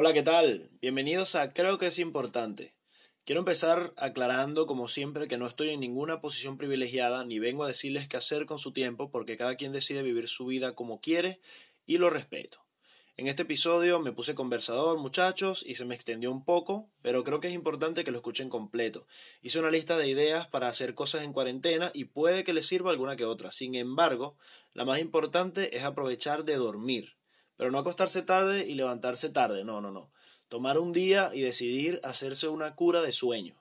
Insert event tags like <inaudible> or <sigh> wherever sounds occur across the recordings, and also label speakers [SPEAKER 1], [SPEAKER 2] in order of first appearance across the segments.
[SPEAKER 1] Hola, ¿qué tal? Bienvenidos a Creo que es importante. Quiero empezar aclarando, como siempre, que no estoy en ninguna posición privilegiada ni vengo a decirles qué hacer con su tiempo porque cada quien decide vivir su vida como quiere y lo respeto. En este episodio me puse conversador, muchachos, y se me extendió un poco, pero creo que es importante que lo escuchen completo. Hice una lista de ideas para hacer cosas en cuarentena y puede que les sirva alguna que otra. Sin embargo, la más importante es aprovechar de dormir. Pero no acostarse tarde y levantarse tarde, no, no, no. Tomar un día y decidir hacerse una cura de sueño.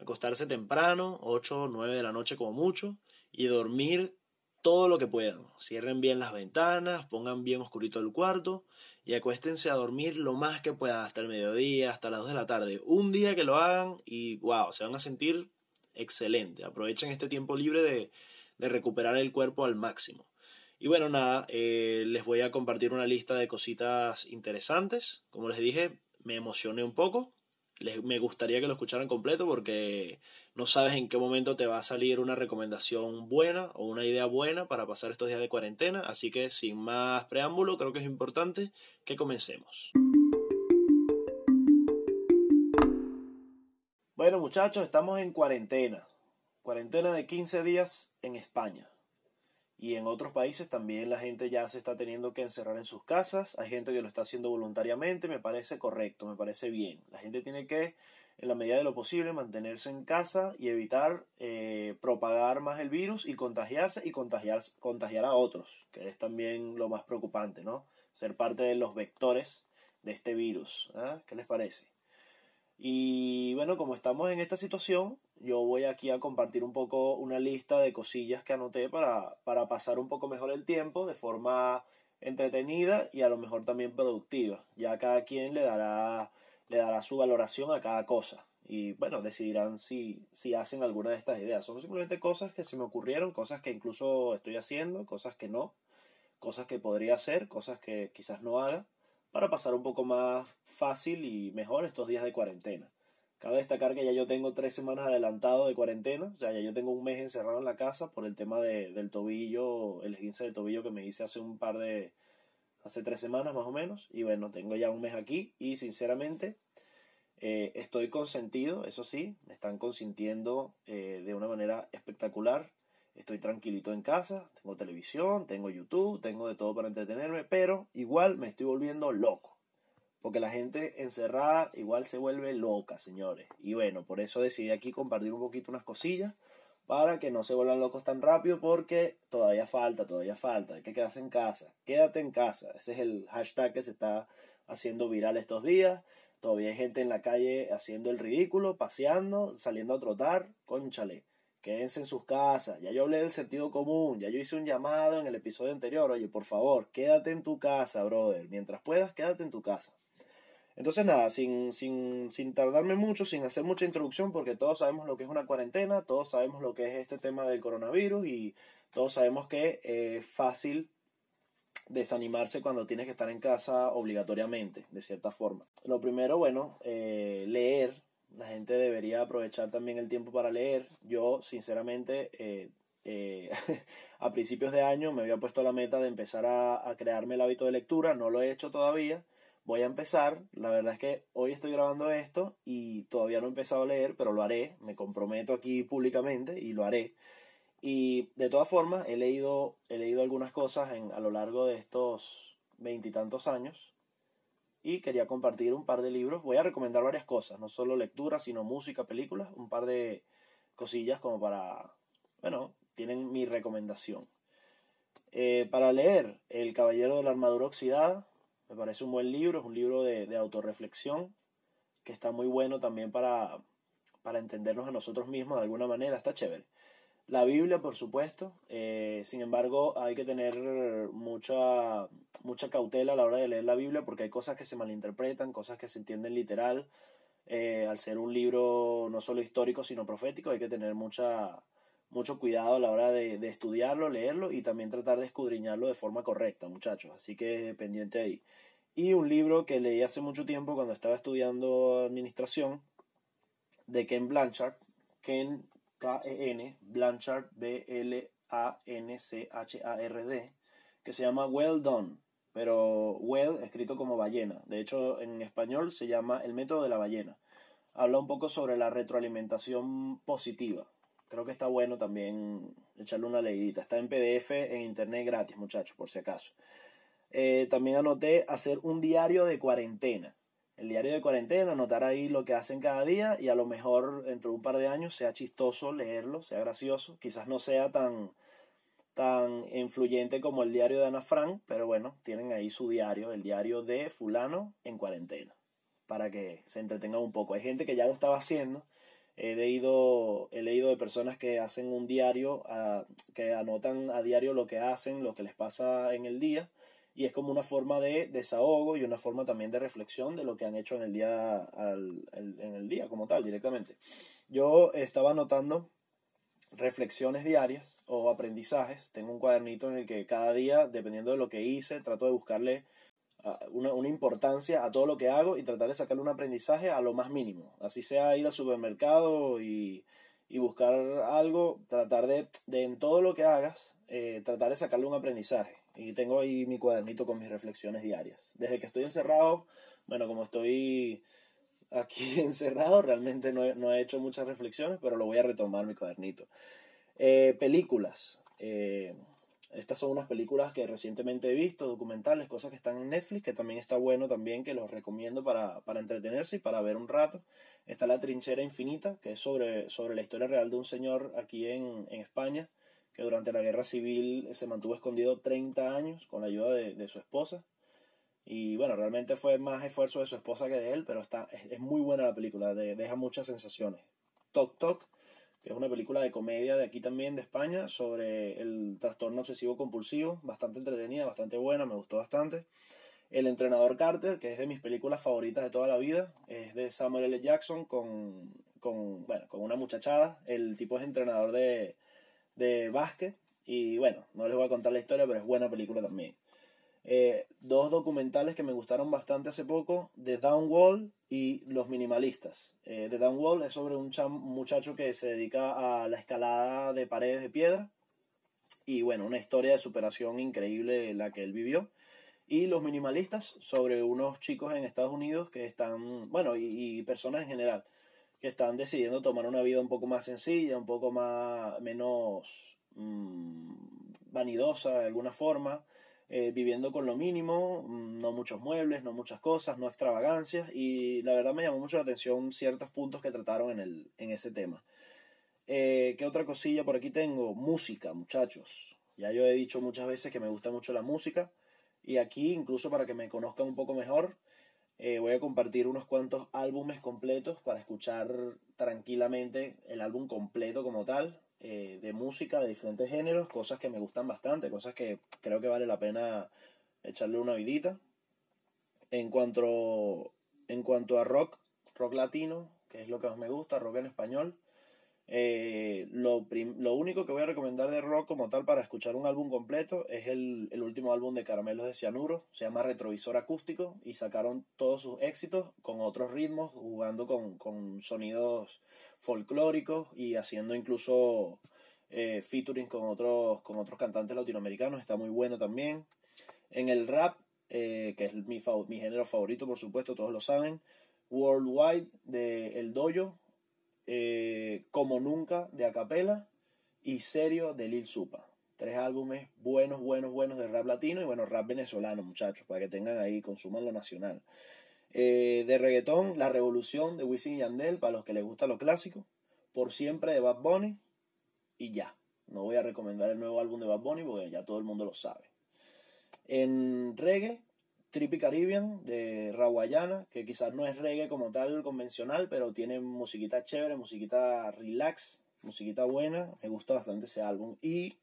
[SPEAKER 1] Acostarse temprano, 8 o 9 de la noche como mucho, y dormir todo lo que puedan. Cierren bien las ventanas, pongan bien oscurito el cuarto y acuéstense a dormir lo más que puedan hasta el mediodía, hasta las 2 de la tarde. Un día que lo hagan y wow, se van a sentir excelente. Aprovechen este tiempo libre de, de recuperar el cuerpo al máximo. Y bueno, nada, eh, les voy a compartir una lista de cositas interesantes. Como les dije, me emocioné un poco me gustaría que lo escucharan completo porque no sabes en qué momento te va a salir una recomendación buena o una idea buena para pasar estos días de cuarentena. Así que sin más preámbulo, creo que es importante que comencemos. Bueno muchachos, estamos en cuarentena. Cuarentena de 15 días en España. Y en otros países también la gente ya se está teniendo que encerrar en sus casas. Hay gente que lo está haciendo voluntariamente. Me parece correcto, me parece bien. La gente tiene que, en la medida de lo posible, mantenerse en casa y evitar eh, propagar más el virus y contagiarse y contagiar, contagiar a otros, que es también lo más preocupante, ¿no? Ser parte de los vectores de este virus. ¿ah? ¿Qué les parece? Y bueno, como estamos en esta situación, yo voy aquí a compartir un poco una lista de cosillas que anoté para, para pasar un poco mejor el tiempo de forma entretenida y a lo mejor también productiva. Ya cada quien le dará, le dará su valoración a cada cosa. Y bueno, decidirán si, si hacen alguna de estas ideas. Son simplemente cosas que se me ocurrieron, cosas que incluso estoy haciendo, cosas que no, cosas que podría hacer, cosas que quizás no haga, para pasar un poco más fácil y mejor estos días de cuarentena. Cabe destacar que ya yo tengo tres semanas adelantado de cuarentena, o sea, ya yo tengo un mes encerrado en la casa por el tema de, del tobillo, el esguince del tobillo que me hice hace un par de, hace tres semanas más o menos, y bueno, tengo ya un mes aquí y sinceramente eh, estoy consentido, eso sí, me están consintiendo eh, de una manera espectacular, estoy tranquilito en casa, tengo televisión, tengo YouTube, tengo de todo para entretenerme, pero igual me estoy volviendo loco. Porque la gente encerrada igual se vuelve loca, señores. Y bueno, por eso decidí aquí compartir un poquito unas cosillas para que no se vuelvan locos tan rápido porque todavía falta, todavía falta. Hay que quedarse en casa. Quédate en casa. Ese es el hashtag que se está haciendo viral estos días. Todavía hay gente en la calle haciendo el ridículo, paseando, saliendo a trotar. Conchale, quédense en sus casas. Ya yo hablé del sentido común, ya yo hice un llamado en el episodio anterior. Oye, por favor, quédate en tu casa, brother. Mientras puedas, quédate en tu casa. Entonces nada, sin, sin, sin tardarme mucho, sin hacer mucha introducción, porque todos sabemos lo que es una cuarentena, todos sabemos lo que es este tema del coronavirus y todos sabemos que es fácil desanimarse cuando tienes que estar en casa obligatoriamente, de cierta forma. Lo primero, bueno, eh, leer. La gente debería aprovechar también el tiempo para leer. Yo, sinceramente, eh, eh, <laughs> a principios de año me había puesto la meta de empezar a, a crearme el hábito de lectura. No lo he hecho todavía voy a empezar. La verdad es que hoy estoy grabando esto y todavía no he empezado a leer, pero lo haré. Me comprometo aquí públicamente y lo haré. Y de todas formas, he leído, he leído algunas cosas en, a lo largo de estos veintitantos años y quería compartir un par de libros. Voy a recomendar varias cosas, no solo lectura, sino música, películas, un par de cosillas como para, bueno, tienen mi recomendación. Eh, para leer El Caballero de la Armadura Oxidada, me parece un buen libro, es un libro de, de autorreflexión que está muy bueno también para, para entendernos a nosotros mismos de alguna manera, está chévere. La Biblia, por supuesto, eh, sin embargo, hay que tener mucha, mucha cautela a la hora de leer la Biblia porque hay cosas que se malinterpretan, cosas que se entienden literal. Eh, al ser un libro no solo histórico, sino profético, hay que tener mucha, mucho cuidado a la hora de, estudiarlo, leerlo y también tratar de escudriñarlo de forma correcta, muchachos. Así que pendiente ahí. Y un libro que leí hace mucho tiempo cuando estaba estudiando administración de Ken Blanchard, Ken K-E-N, Blanchard B-L-A-N-C-H-A-R-D, que se llama Well Done, pero Well escrito como ballena. De hecho, en español se llama El método de la ballena. Habla un poco sobre la retroalimentación positiva. Creo que está bueno también echarle una leidita. Está en PDF en internet gratis, muchachos, por si acaso. Eh, también anoté hacer un diario de cuarentena. El diario de cuarentena, anotar ahí lo que hacen cada día y a lo mejor dentro de un par de años sea chistoso leerlo, sea gracioso. Quizás no sea tan, tan influyente como el diario de Ana Frank, pero bueno, tienen ahí su diario, el diario de fulano en cuarentena, para que se entretengan un poco. Hay gente que ya lo estaba haciendo. He leído, he leído de personas que hacen un diario, que anotan a diario lo que hacen, lo que les pasa en el día y es como una forma de desahogo y una forma también de reflexión de lo que han hecho en el día, en el día como tal, directamente. Yo estaba anotando reflexiones diarias o aprendizajes. Tengo un cuadernito en el que cada día, dependiendo de lo que hice, trato de buscarle ah, una, una, importancia a todo lo que hago y tratar de sacarle un aprendizaje a lo más mínimo. Así sea ir al supermercado y, y buscar algo, tratar de, de, en todo lo que hagas, eh, tratar de sacarle un aprendizaje. Y tengo ahí mi cuadernito con mis reflexiones diarias. Desde que estoy encerrado, bueno, como estoy aquí <laughs> encerrado, realmente no he, no he hecho muchas reflexiones, pero lo voy a retomar mi cuadernito. Eh, películas. Eh, estas son unas películas que recientemente he visto, documentales, cosas que están en Netflix, que también está bueno también, que los recomiendo para, para entretenerse y para ver un rato. Está La Trinchera Infinita, que es sobre, sobre la historia real de un señor aquí en, en España, que durante la guerra civil se mantuvo escondido 30 años con la ayuda de, su esposa. Y bueno, realmente fue más esfuerzo de su esposa que de él, pero está, es, muy buena la película, deja muchas sensaciones. Tok Tok, es una película de comedia de aquí también, de España, sobre el trastorno obsesivo compulsivo, bastante entretenida, bastante buena, me gustó bastante. El entrenador Carter, que es de mis películas favoritas de toda la vida, es de Samuel L. Jackson con, con, bueno, con una muchachada. El tipo es entrenador de, de básquet. Y bueno, no les voy a contar la historia, pero es buena película también. Eh, dos documentales que me gustaron bastante hace poco, The Downwall y Los Minimalistas. Eh, The Downwall es sobre un, muchacho que se dedica a la escalada de paredes de piedra. Y bueno, una historia de superación increíble la que él vivió. Y Los Minimalistas sobre unos chicos en Estados Unidos que están, bueno, y personas en general, que están decidiendo tomar una vida un poco más sencilla, un poco más menos mm, vanidosa de alguna forma, eh, viviendo con lo mínimo, mm, no muchos muebles, no muchas cosas, no extravagancias, y la verdad me llamó mucho la atención ciertos puntos que trataron en, el, en ese tema. Eh, ¿Qué otra cosilla por aquí tengo? Música, muchachos. Ya yo he dicho muchas veces que me gusta mucho la música, y aquí, incluso para que me conozcan un poco mejor, eh, voy a compartir unos cuantos álbumes completos para escuchar tranquilamente el álbum completo como tal, eh, de música de diferentes géneros, cosas que me gustan bastante, cosas que creo que vale la pena echarle una vidita. En cuanto, en cuanto a rock, rock latino, que es lo que más me gusta, rock en español, eh, lo, lo, único que voy a recomendar de rock como tal para escuchar un álbum completo es el, el, último álbum de Caramelos de Cianuro, se llama Retrovisor Acústico y sacaron todos sus éxitos con otros ritmos, jugando con, con sonidos folclóricos y haciendo incluso eh, featuring con otros, con otros cantantes latinoamericanos, está muy bueno también. En el rap, eh, que es mi, mi género favorito por supuesto, todos lo saben, Worldwide de El Doyo, eh, Como Nunca de Acapela y Serio de Lil Supa. Tres álbumes buenos, buenos, buenos de rap latino y bueno, rap venezolano, muchachos, para que tengan ahí, consuman lo nacional. Eh, de reggaetón, La Revolución de Wisin Yandel, para los que les gusta lo clásico. Por siempre de Bad Bunny y ya. No voy a recomendar el nuevo álbum de Bad Bunny porque ya todo el mundo lo sabe. En reggae, Trippy Caribbean de Rawayana, que quizás no es reggae como tal convencional, pero tiene musiquita chévere, musiquita relax, musiquita buena. Me gusta bastante ese álbum. Y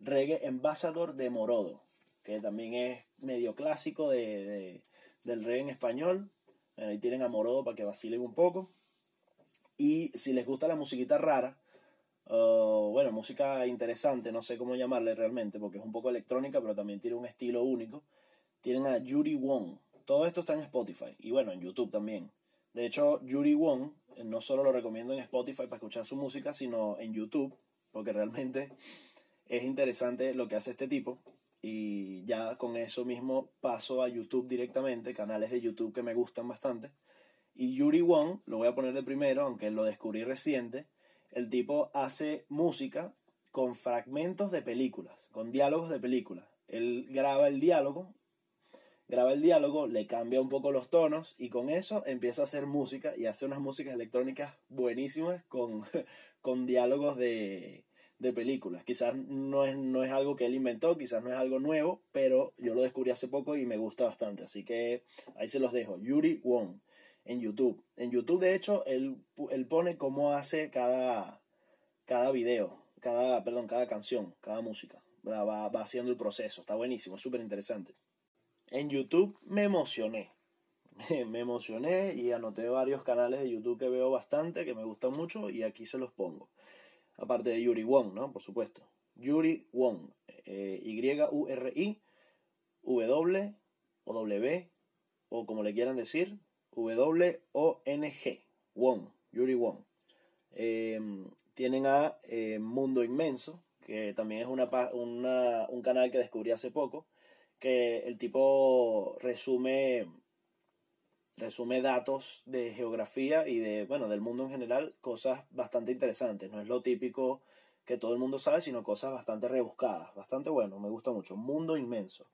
[SPEAKER 1] Reggae Ambassador de Morodo, que también es medio clásico de, del reggae en español. Ahí tienen a Morodo para que vacilen un poco. Y si les gusta la musiquita rara, bueno, música interesante, no sé cómo llamarle realmente, porque es un poco electrónica, pero también tiene un estilo único tienen a Yuri Wong. Todo esto está en Spotify y bueno, en YouTube también. De hecho, Yuri Wong eh, no solo lo recomiendo en Spotify para escuchar su música, sino en YouTube, porque realmente es interesante lo que hace este tipo. y ya con eso mismo paso a YouTube directamente, canales de YouTube que me gustan bastante. Y Yuri Wong, lo voy a poner de primero, aunque lo descubrí reciente, el tipo hace música con fragmentos de películas, con diálogos de películas. Él graba el diálogo, graba el diálogo, le cambia un poco los tonos y con eso empieza a hacer música y hace unas músicas electrónicas buenísimas con, <laughs> con diálogos de, de películas. Quizás no es, no es algo que él inventó, quizás no es algo nuevo, pero yo lo descubrí hace poco y me gusta bastante. Así que ahí se los dejo. Yuri Wong en YouTube. En YouTube, de hecho, él, él pone cómo hace cada, cada video, cada, perdón, cada canción, cada música. Va, va haciendo el proceso. Está buenísimo, súper interesante. En YouTube me emocioné. <laughs> Me emocioné y anoté varios canales de YouTube que veo bastante, que me gustan mucho y aquí se los pongo aparte de Yuri Wong, ¿no? Por supuesto. Yuri Wong, eh, Y-U-R-I, W o W, o como le quieran decir, W-O-N-G, Wong, Yuri Wong. Em, tienen a eh, Mundo Inmenso, que también es una, un canal que descubrí hace poco, que el tipo resume resume datos de geografía y de, bueno, del mundo en general, cosas bastante interesantes. No es lo típico que todo el mundo sabe, sino cosas bastante rebuscadas. Bastante bueno, me gusta mucho. Mundo inmenso.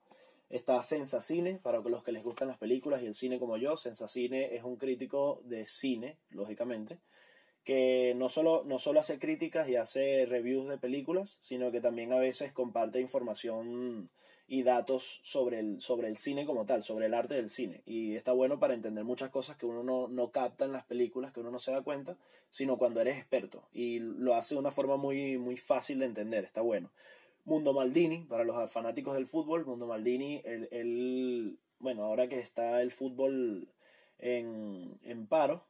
[SPEAKER 1] Está Sensacine, para los que les gustan las películas y el cine como yo. Sensacine es un crítico de cine, lógicamente, que no solo, no solo hace críticas y hace reviews de películas, sino que también a veces comparte información y datos sobre el, sobre el cine como tal, sobre el arte del cine. Y está bueno para entender muchas cosas que uno no, no capta en las películas, que uno no se da cuenta, sino cuando eres experto. Y lo hace de una forma muy, muy fácil de entender, está bueno. Mundo Maldini, para los fanáticos del fútbol, Mundo Maldini, el, bueno, ahora que está el fútbol en, en paro,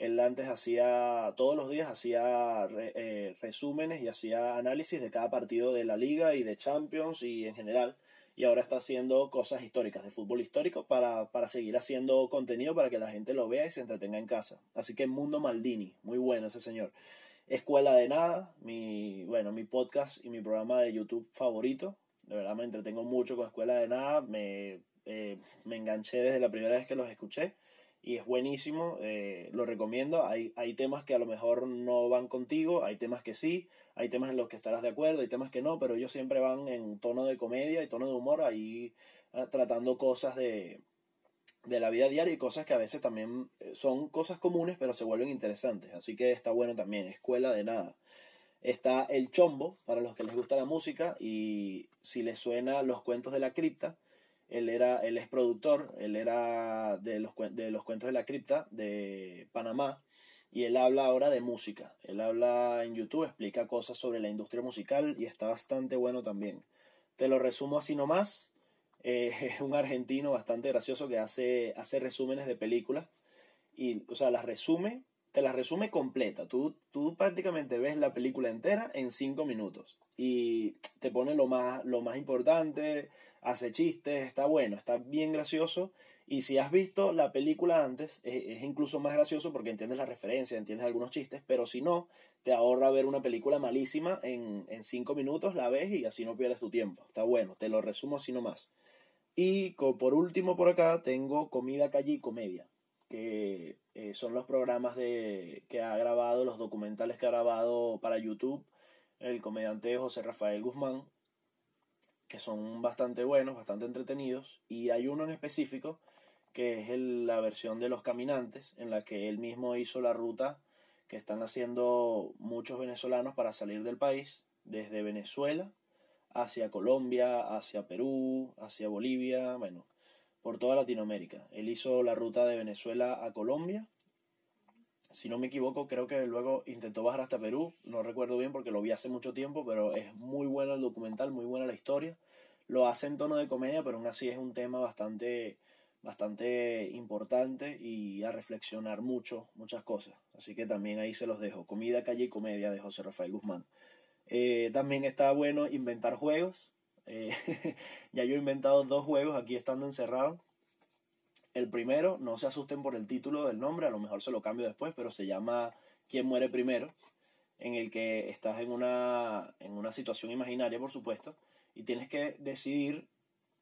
[SPEAKER 1] él antes hacía, todos los días hacía eh, resúmenes y hacía análisis de cada partido de la liga y de Champions y en general y ahora está haciendo cosas históricas, de fútbol histórico, para, seguir haciendo contenido para que la gente lo vea y se entretenga en casa. Así que Mundo Maldini, muy bueno ese señor. Escuela de Nada, mi, bueno, mi podcast y mi programa de YouTube favorito. De verdad me entretengo mucho con Escuela de Nada, me, eh, me enganché desde la primera vez que los escuché y es buenísimo, eh, lo recomiendo. Hay, hay temas que a lo mejor no van contigo, hay temas que sí, hay temas en los que estarás de acuerdo, hay temas que no, pero ellos siempre van en tono de comedia y tono de humor, ahí ah, tratando cosas de, de la vida diaria y cosas que a veces también eh, son cosas comunes, pero se vuelven interesantes. Así que está bueno también, escuela de nada. Está el chombo, para los que les gusta la música, y si les suena los cuentos de la cripta, él, era, él es productor, él era de los, de los cuentos de la cripta de Panamá y él habla ahora de música. Él habla en YouTube, explica cosas sobre la industria musical y está bastante bueno también. Te lo resumo así nomás. Eh, <laughs> es un argentino bastante gracioso que hace, hace resúmenes de películas y, o sea, las resume, te las resume completa. Tú, tú prácticamente ves la película entera en cinco minutos y te pone lo más, lo más importante, hace chistes, está bueno, está bien gracioso. Y si has visto la película antes, es, incluso más gracioso porque entiendes la referencia, entiendes algunos chistes, pero si no, te ahorra ver una película malísima en, en cinco minutos, la ves y así no pierdes tu tiempo. Está bueno, te lo resumo así nomás. Y por último por acá tengo Comida Calle y Comedia, que eh, son los programas de, que ha grabado, los documentales que ha grabado para YouTube el comediante José Rafael Guzmán, que son bastante buenos, bastante entretenidos, y hay uno en específico que es la versión de Los Caminantes, en la que él mismo hizo la ruta que están haciendo muchos venezolanos para salir del país, desde Venezuela hacia Colombia, hacia Perú, hacia Bolivia, bueno, por toda Latinoamérica. Él hizo la ruta de Venezuela a Colombia. Si no me equivoco, creo que luego intentó bajar hasta Perú. No recuerdo bien porque lo vi hace mucho tiempo, pero es muy bueno el documental, muy buena la historia. Lo hace en tono de comedia, pero aún así es un tema bastante bastante importante y a reflexionar mucho, muchas cosas. Así que también ahí se los dejo. Comida, calle y comedia de José Rafael Guzmán. Eh, también está bueno inventar juegos. Eh, <laughs> ya yo he inventado dos juegos aquí estando encerrado. El primero, no se asusten por el título del nombre, a lo mejor se lo cambio después, pero se llama ¿Quién muere primero? En el que estás en una, en una situación imaginaria, por supuesto, y tienes que decidir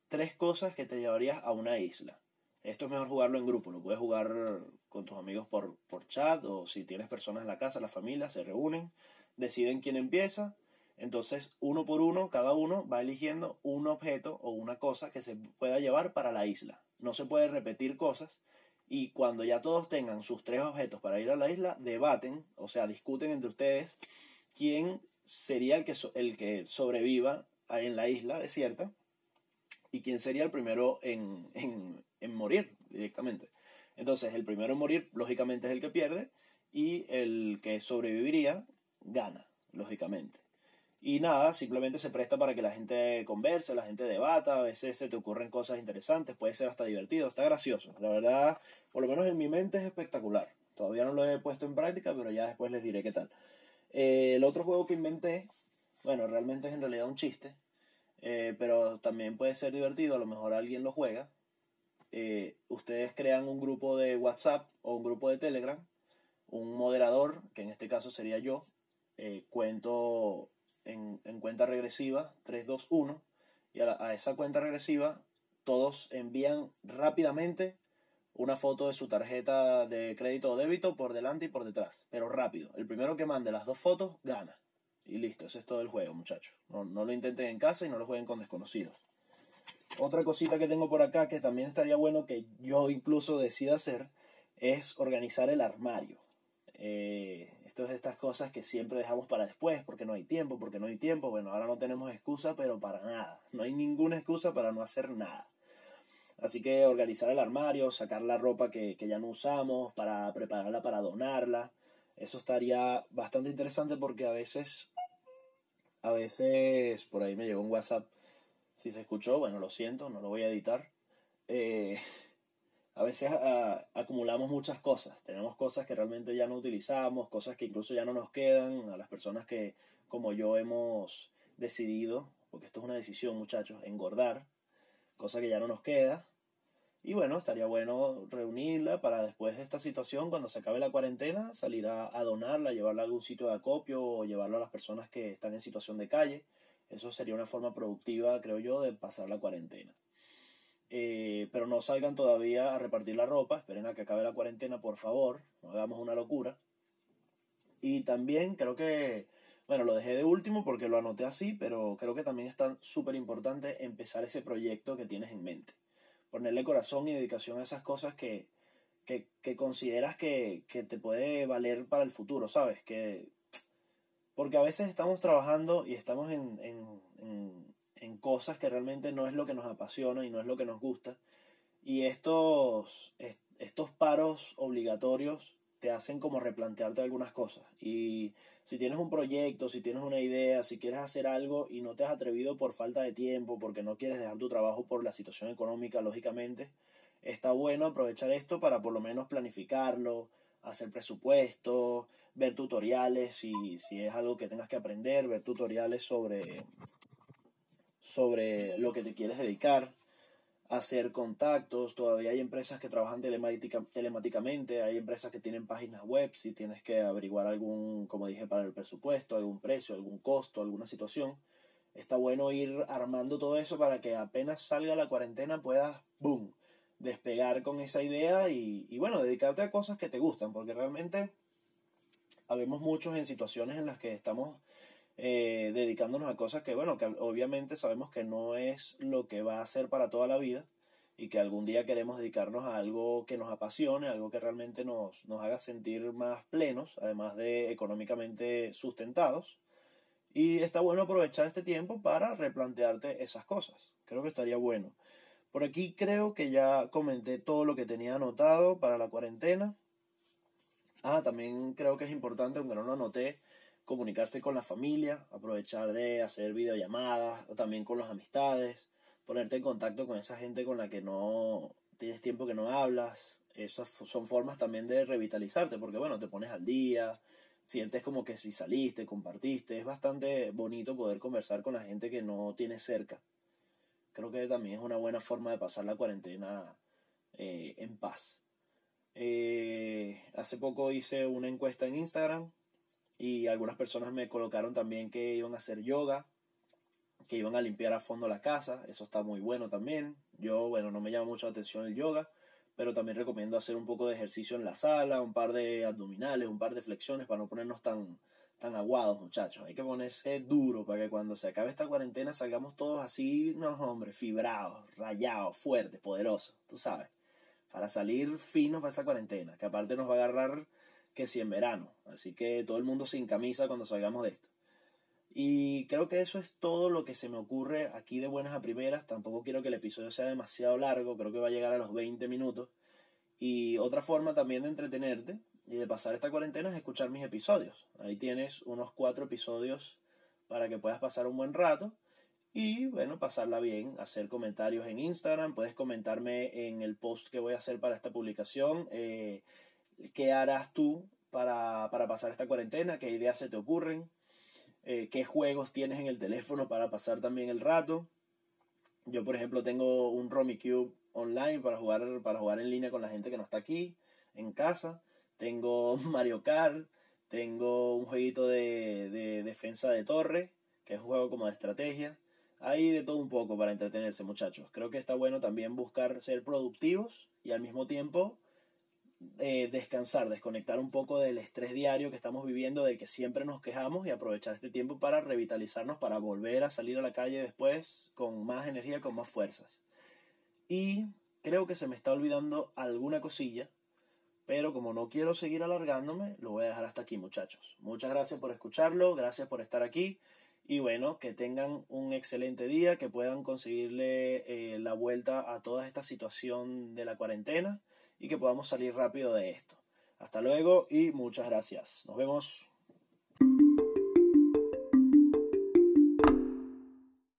[SPEAKER 1] tres cosas que te llevarías a una isla. Esto es mejor jugarlo en grupo, lo puedes jugar con tus amigos por, por chat o si tienes personas en la casa, la familia, se reúnen, deciden quién empieza, entonces uno por uno, cada uno va eligiendo un objeto o una cosa que se pueda llevar para la isla. No se puede repetir cosas y cuando ya todos tengan sus tres objetos para ir a la isla, debaten, o sea, discuten entre ustedes quién sería el que, el que sobreviva en la isla desierta y quién sería el primero en, en, morir directamente. Entonces, el primero en morir, lógicamente, es el que pierde y el que sobreviviría gana, lógicamente. Y nada, simplemente se presta para que la gente converse, la gente debata, a veces se te ocurren cosas interesantes, puede ser hasta divertido, está gracioso. La verdad, por lo menos en mi mente es espectacular. Todavía no lo he puesto en práctica, pero ya después les diré qué tal. Eh, el otro juego que inventé, bueno, realmente es en realidad un chiste, eh, pero también puede ser divertido, a lo mejor alguien lo juega. Eh, ustedes crean un grupo de WhatsApp o un grupo de Telegram, un moderador, que en este caso sería yo, cuento en, cuenta regresiva 3, 2, 1, y a esa cuenta regresiva todos envían rápidamente una foto de su tarjeta de crédito o débito por delante y por detrás, pero rápido. El primero que mande las dos fotos gana. Y listo, ese es todo el juego, muchachos. No, lo intenten en casa y no lo jueguen con desconocidos. Otra cosita que tengo por acá que también estaría bueno que yo incluso decida hacer es organizar el armario. Eh, esto es estas cosas que siempre dejamos para después porque no hay tiempo, porque no hay tiempo. Bueno, ahora no tenemos excusa, pero para nada. No hay ninguna excusa para no hacer nada. Así que organizar el armario, sacar la ropa que, ya no usamos, para prepararla para donarla. Eso estaría bastante interesante porque a veces, a veces, por ahí me llegó un WhatsApp. Si se escuchó, bueno, lo siento, no lo voy a editar. Eh, a veces acumulamos muchas cosas. Tenemos cosas que realmente ya no utilizamos, cosas que incluso ya no nos quedan. A las personas que, como yo, hemos decidido, porque esto es una decisión, muchachos, engordar cosa que ya no nos queda. Y bueno, estaría bueno reunirla para después de esta situación, cuando se acabe la cuarentena, salir a, donarla, llevarla a algún sitio de acopio o llevarlo a las personas que están en situación de calle. Eso sería una forma productiva, creo yo, de pasar la cuarentena. Eh, pero no salgan todavía a repartir la ropa, esperen a que acabe la cuarentena, por favor, no hagamos una locura. Y también creo que bueno, lo dejé de último porque lo anoté así, pero creo que también es súper importante empezar ese proyecto que tienes en mente. Ponerle corazón y dedicación a esas cosas que, consideras que, te puede valer para el futuro, ¿sabes? Que, porque a veces estamos trabajando y estamos en, en cosas que realmente no es lo que nos apasiona y no es lo que nos gusta. Y estos, estos paros obligatorios te hacen como replantearte algunas cosas. Y si tienes un proyecto, si tienes una idea, si quieres hacer algo y no te has atrevido por falta de tiempo, porque no quieres dejar tu trabajo por la situación económica, lógicamente, está bueno aprovechar esto para por lo menos planificarlo, hacer presupuestos, ver tutoriales, si, si es algo que tengas que aprender, ver tutoriales sobre, sobre lo que te quieres dedicar hacer contactos, todavía hay empresas que trabajan telemáticamente, hay empresas que tienen páginas web, si tienes que averiguar algún, como dije, para el presupuesto, algún precio, algún costo, alguna situación, está bueno ir armando todo eso para que apenas salga la cuarentena puedas, boom, despegar con esa idea y, y bueno, dedicarte a cosas que te gustan, porque realmente habemos muchos en situaciones en las que estamos eh, dedicándonos a cosas que, bueno, que obviamente sabemos que no es lo que va a ser para toda la vida y que algún día queremos dedicarnos a algo que nos apasione, algo que realmente nos, nos haga sentir más plenos, además de económicamente sustentados. Y está bueno aprovechar este tiempo para replantearte esas cosas. Creo que estaría bueno. Por aquí creo que ya comenté todo lo que tenía anotado para la cuarentena. Ah, también creo que es importante, aunque no lo anoté, comunicarse con la familia, aprovechar de hacer videollamadas, o también con las amistades, ponerte en contacto con esa gente con la que no tienes tiempo que no hablas. Esas son formas también de revitalizarte, porque bueno, te pones al día, sientes como que si saliste, compartiste, es bastante bonito poder conversar con la gente que no tienes cerca. Creo que también es una buena forma de pasar la cuarentena eh, en paz. Eh, hace poco hice una encuesta en Instagram y algunas personas me colocaron también que iban a hacer yoga, que iban a limpiar a fondo la casa, eso está muy bueno también. Yo, bueno, no me llama mucho la atención el yoga, pero también recomiendo hacer un poco de ejercicio en la sala, un par de abdominales, un par de flexiones para no ponernos tan, tan aguados, muchachos. Hay que ponerse duro para que cuando se acabe esta cuarentena salgamos todos así, no, hombre, fibrados, rayados, fuertes, poderosos, tú sabes. Para salir finos para esa cuarentena, que aparte nos va a agarrar que si en verano. Así que todo el mundo sin camisa cuando salgamos de esto. Y creo que eso es todo lo que se me ocurre aquí de buenas a primeras. Tampoco quiero que el episodio sea demasiado largo, creo que va a llegar a los 20 minutos. Y otra forma también de entretenerte y de pasar esta cuarentena es escuchar mis episodios. Ahí tienes unos cuatro episodios para que puedas pasar un buen rato y bueno, pasarla bien, hacer comentarios en Instagram, puedes comentarme en el post que voy a hacer para esta publicación, eh, qué harás tú para, para, pasar esta cuarentena, qué ideas se te ocurren, eh, qué juegos tienes en el teléfono para pasar también el rato. Yo, por ejemplo, tengo un Cube online para jugar, para jugar en línea con la gente que no está aquí, en casa tengo <laughs> Mario Kart, tengo un jueguito de, de, defensa de torre, que es un juego como de estrategia. Hay de todo un poco para entretenerse, muchachos. Creo que está bueno también buscar ser productivos y al mismo tiempo eh, descansar, desconectar un poco del estrés diario que estamos viviendo, del que siempre nos quejamos y aprovechar este tiempo para revitalizarnos, para volver a salir a la calle después con más energía, con más fuerzas. Y creo que se me está olvidando alguna cosilla pero como no quiero seguir alargándome, lo voy a dejar hasta aquí, muchachos. Muchas gracias por escucharlo, gracias por estar aquí. Y bueno, que tengan un excelente día, que puedan conseguirle eh, la vuelta a toda esta situación de la cuarentena y que podamos salir rápido de esto. Hasta luego y muchas gracias. Nos vemos.